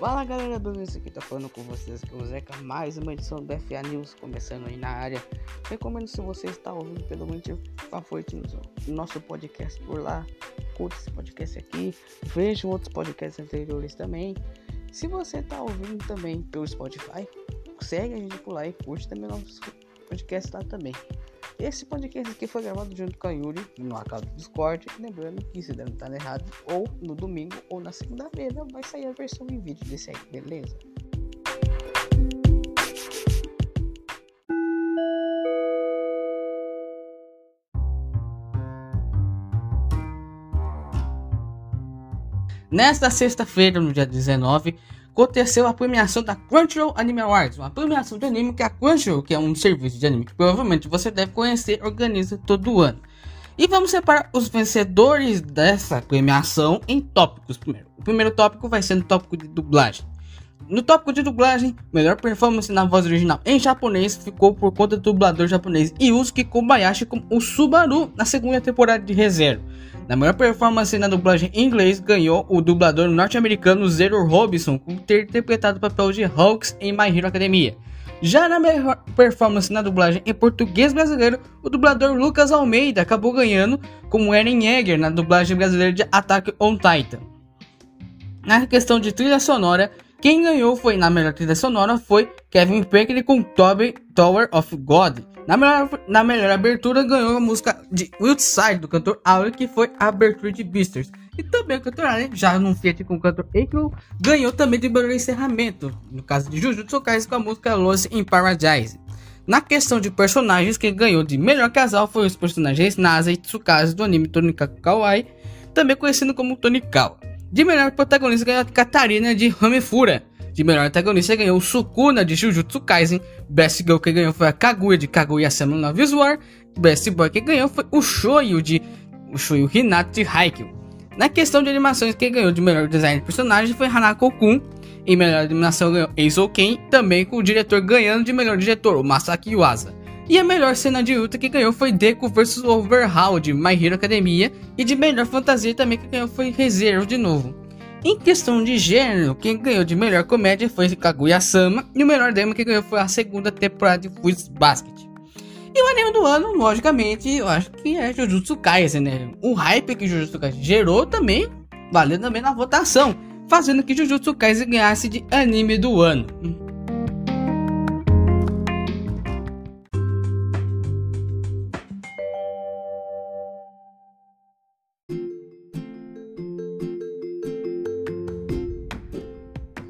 Fala galera, beleza? Aqui tá falando com vocês aqui é o Zeca, mais uma edição do FA News começando aí na área. Recomendo se você está ouvindo pelo motivo favorito no nosso podcast por lá, curta esse podcast aqui, veja outros podcasts anteriores também. Se você tá ouvindo também pelo Spotify, segue a gente por lá e curte também nossos podcasts lá também. Esse podcast aqui foi gravado junto com a Yuri no acaso do Discord. Lembrando que se der não tá errado, ou no domingo ou na segunda-feira vai sair a versão em vídeo desse aí, beleza? Nesta sexta-feira, no dia 19, aconteceu a premiação da Crunchyroll Anime Awards, uma premiação de anime que a Crunchyroll, que é um serviço de anime que provavelmente você deve conhecer, organiza todo ano. E vamos separar os vencedores dessa premiação em tópicos primeiro. O primeiro tópico vai ser no tópico de dublagem. No tópico de dublagem, melhor performance na voz original em japonês ficou por conta do dublador japonês Yusuke Kobayashi como o Subaru na segunda temporada de reserva. Na melhor performance na dublagem em inglês, ganhou o dublador norte-americano Zero Robinson por ter interpretado o papel de Hawks em My Hero Academia. Já na melhor performance na dublagem em português brasileiro, o dublador Lucas Almeida acabou ganhando como Eren Yeager na dublagem brasileira de Attack on Titan. Na questão de trilha sonora, quem ganhou foi na melhor trilha sonora foi Kevin Bacon com Tower of God. Na melhor, na melhor abertura ganhou a música de Wildside do cantor Auri, que foi a abertura de Beasters. E também o cantor Allen, já no Fiat com o cantor Eiko, ganhou também de melhor encerramento, no caso de Jujutsu Kaisen com a música Lost in Paradise. Na questão de personagens, quem ganhou de melhor casal foi os personagens Nasa e Tsukasa do anime Tonika Kawaii, também conhecido como Tonikawa. De melhor protagonista ganhou a Katarina de Hamefura. De melhor antagonista ganhou o Sukuna de Jujutsu Kaisen. Best Girl que ganhou foi a Kaguya de Kaguya-sama no Love War. Best Boy que ganhou foi o Shoyu de o Shoyu Hinato de Haikyuu. Na questão de animações, quem ganhou de melhor design de personagem foi Hanako Kun. Em melhor animação ganhou Eizou Ken, também com o diretor ganhando de melhor diretor, o Masaki Yuasa. E a melhor cena de luta que ganhou foi Deku vs Overhaul de My Hero Academia. E de melhor fantasia também que ganhou foi Reserva de novo. Em questão de gênero, quem ganhou de melhor comédia foi Kaguya-sama e o melhor demo que ganhou foi a segunda temporada de Fruits Basket. E o anime do ano, logicamente, eu acho que é Jujutsu Kaisen, né? O hype que Jujutsu Kaisen gerou também, valeu também na votação, fazendo que Jujutsu Kaisen ganhasse de anime do ano.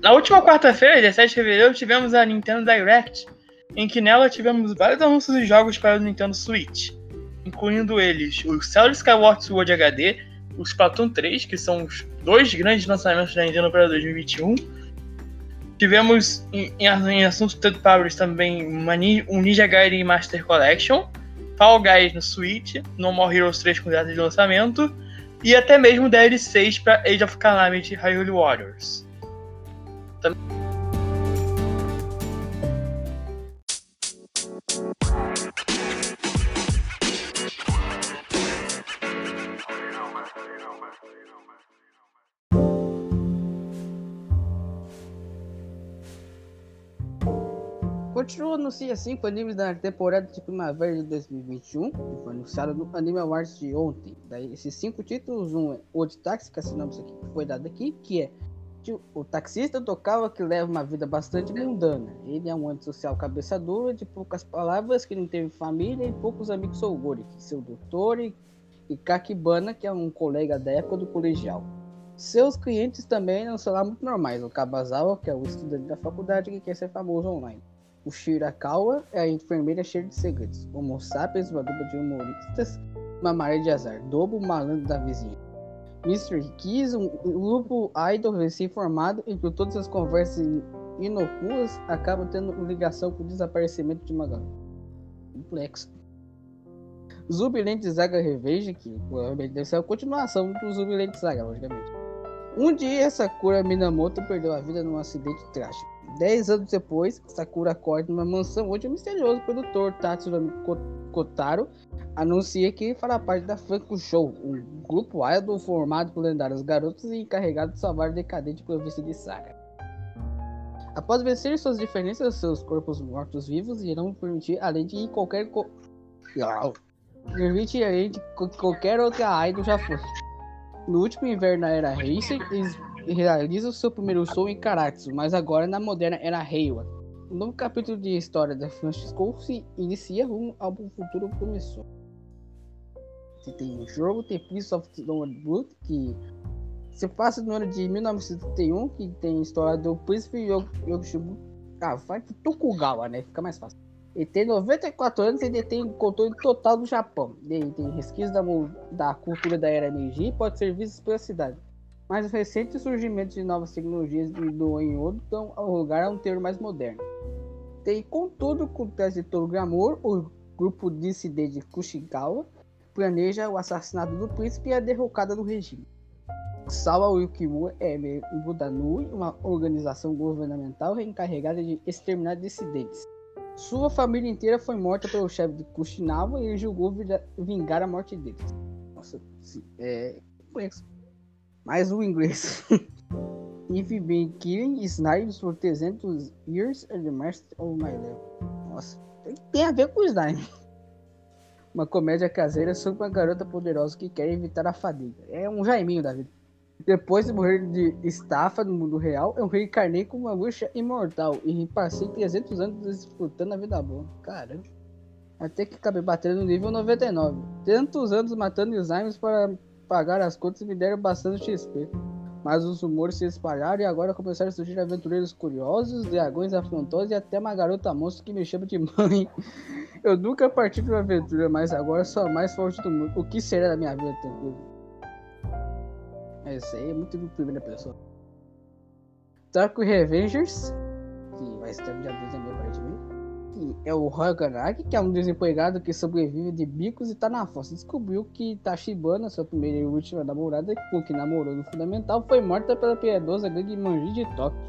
Na última quarta-feira, 17 de fevereiro, tivemos a Nintendo Direct, em que nela tivemos vários anúncios de jogos para o Nintendo Switch, incluindo eles o Zelda Skyward Sword HD, o Splatoon 3, que são os dois grandes lançamentos da Nintendo para 2021. Tivemos em, em assuntos third powers também um Ninja Gaiden Master Collection, Fall Guys no Switch, No More Heroes 3 com data de lançamento, e até mesmo DLCs para Age of Calamity Hyrule Warriors. Crunchyroll anuncia 5 animes da temporada de primavera de 2021, que foi anunciado no Anime Awards de ontem. Daí, esses cinco títulos, um é O de Táxi, que é a sinopse aqui, que foi dado aqui, que é o taxista tocava que leva uma vida bastante mundana. Ele é um antissocial cabeça dura, de poucas palavras, que não teve família e poucos amigos Sougori, seu doutor e, e Kakibana, que é um colega da época do colegial. Seus clientes também não são lá muito normais. O Kabazawa, que é o estudante da faculdade que quer ser famoso online. O Shirakawa é a enfermeira cheia de segredos. Homo sapiens, uma dupla de humoristas, uma maré de azar. Dobo, malandro da vizinha. Mr. Kiss, um grupo idol recém-formado, em que todas as conversas inocuas acabam tendo ligação com o desaparecimento de uma garota. Complexo. Zubilente Zaga Revenge, que provavelmente deve ser a continuação do Zubilente Zaga, logicamente. Um dia, Sakura Minamoto perdeu a vida num acidente trágico. Dez anos depois, Sakura acorda numa mansão onde o misterioso produtor Tatsuro Kotaro anuncia que fará parte da Funko Show, um grupo idol formado por lendários garotos e encarregado de salvar o decadente província de Saga. Após vencer suas diferenças, seus corpos mortos-vivos irão permitir, além de qualquer. Co... Permite além de qualquer outra idol já foi. No último inverno na era Racer, eles realizam seu primeiro show em Karatsu, mas agora na moderna era Heiwa. Um novo capítulo de história da Francisco se inicia rumo ao futuro promissor. Você tem o jogo, tem Prince of the Blood, que se passa no ano de 1931, que tem história do príncipe Yoshibu. Ah, vai pro Tokugawa, né? Fica mais fácil. Ele tem 94 anos e ele tem controle total do Japão. Ele tem resquícios da, da cultura da era Meiji e pode ser visto pela cidade. Mas os recentes surgimentos de novas tecnologias do Enyodo dão lugar a um termo mais moderno. Tem, contudo, com o trajetório Glamour, o grupo dissidente Kushigawa planeja o assassinato do príncipe e a derrocada do regime. Sawa Ukimura é membro da NUI, uma organização governamental encarregada de exterminar dissidentes. Sua família inteira foi morta pelo chefe de Kushinawa e ele julgou vingar a morte deles. Nossa, é complexo. Mais um inglês. If been killing Snipes for 300 years and the master of my life. Nossa, tem a ver com o Snipe. Uma comédia caseira sobre uma garota poderosa que quer evitar a fadiga. É um Jaiminho da vida. Depois de morrer de estafa no mundo real, eu reencarnei como uma bruxa imortal e passei 300 anos disputando a vida boa. Caramba. Até que acabei batendo no nível 99. Tantos anos matando Alzheimer para pagar as contas e me deram bastante XP. Mas os rumores se espalharam e agora começaram a surgir aventureiros curiosos, dragões afrontosos e até uma garota monstro que me chama de mãe. Eu nunca parti de uma aventura, mas agora sou a mais forte do mundo. O que será da minha vida, tranquilo? Esse aí é muito de primeira pessoa. Taco Revengers, que vai ser dia 2 de aparentemente. É o Haganagi, que é um desempregado que sobrevive de bicos e tá na força. Descobriu que Tachibana, sua primeira e última namorada, com que namorou no Fundamental, foi morta pela piedosa gangue Manji de Tóquio.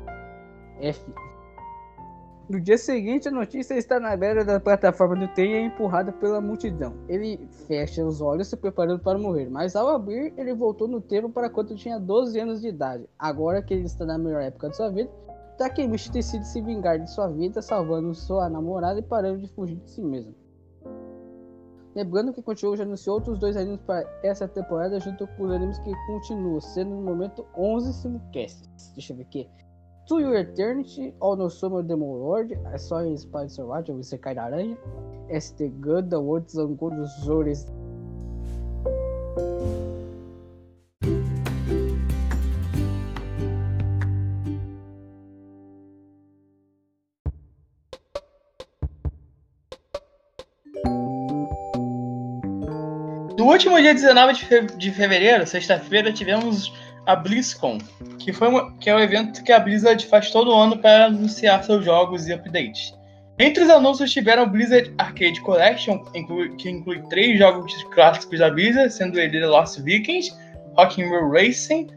F. No dia seguinte, a notícia está na beira da plataforma do trem e é empurrada pela multidão. Ele fecha os olhos se preparando para morrer, mas ao abrir, ele voltou no tempo para quando tinha 12 anos de idade. Agora que ele está na melhor época de sua vida, Takemichi decide se vingar de sua vida, salvando sua namorada e parando de fugir de si mesmo. Lembrando que Crunchyroll já anunciou outros dois animes para essa temporada, junto com os animes que continuam, sendo no momento 11 simulcasts. Deixa eu ver aqui. To Your Eternity, All No Summer Demon Lord, I Saw You Spider Survive, você cai da aranha, ST Ganda, Words on Good Zores. No último dia 19 de, fe de fevereiro, sexta-feira, tivemos a BlizzCon, que, foi que é o um evento que a Blizzard faz todo ano para anunciar seus jogos e updates. Entre os anúncios tiveram Blizzard Arcade Collection, que inclui três jogos clássicos da Blizzard, sendo ele The Lost Vikings, Rock'n'Roll Racing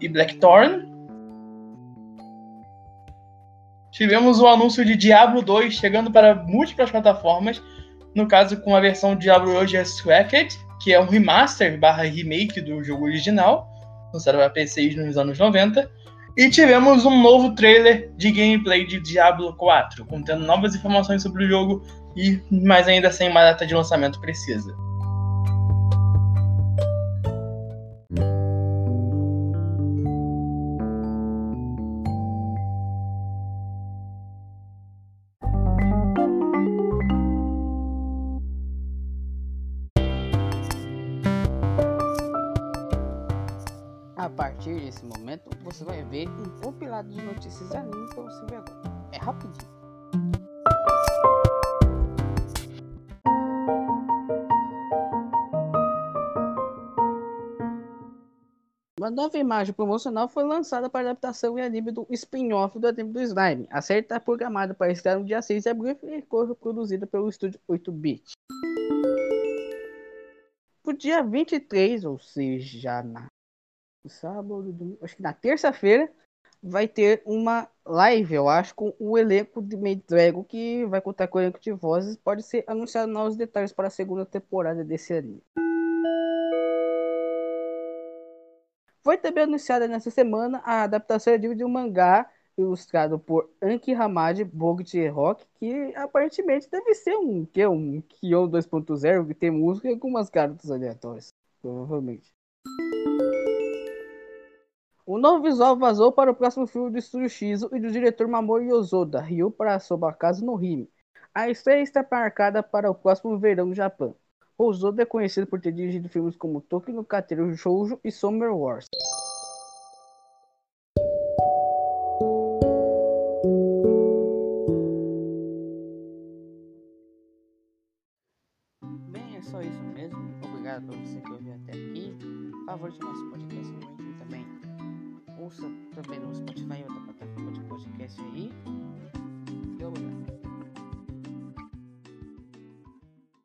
e Blackthorn. Tivemos o anúncio de Diablo 2 chegando para múltiplas plataformas, no caso com a versão Diablo Resurrected, que é um remaster barra remake do jogo original, lançado para PCs nos anos 90. E tivemos um novo trailer de gameplay de Diablo 4, contendo novas informações sobre o jogo e mais ainda sem uma data de lançamento precisa. Partir desse momento, você vai ver um compilado de notícias anime para você ver agora. É rapidinho. Uma nova imagem promocional foi lançada para adaptação em anime do spin-off do anime do Slime. A série está programada para estrear no dia 6 de abril e foi produzida pelo estúdio 8-bit. No dia 23, ou seja, na sábado, domingo, acho que na terça-feira vai ter uma live, eu acho, com o elenco de Maid Dragon, que vai contar com o elenco de vozes. Pode ser anunciado novos detalhes para a segunda temporada desse anime. Foi também anunciada nessa semana a adaptação de um mangá ilustrado por Anki Hamad Bogt Rock, que aparentemente deve ser um que um Kion 2.0 que tem música e algumas cartas aleatórias, provavelmente. O novo visual vazou para o próximo filme do Estúdio Shizu e do diretor Mamoru Yosoda, Ryu para Sobakazu no Hime. A estreia está marcada para o próximo verão no Japão. Yosoda é conhecido por ter dirigido filmes como Tokyo no Kateru Shoujo e Summer Wars. Bem, é só isso mesmo. Obrigado por você que ouviu até aqui. Favorite nosso podcast. Ouça também no Spotify e outra plataforma de podcast aí.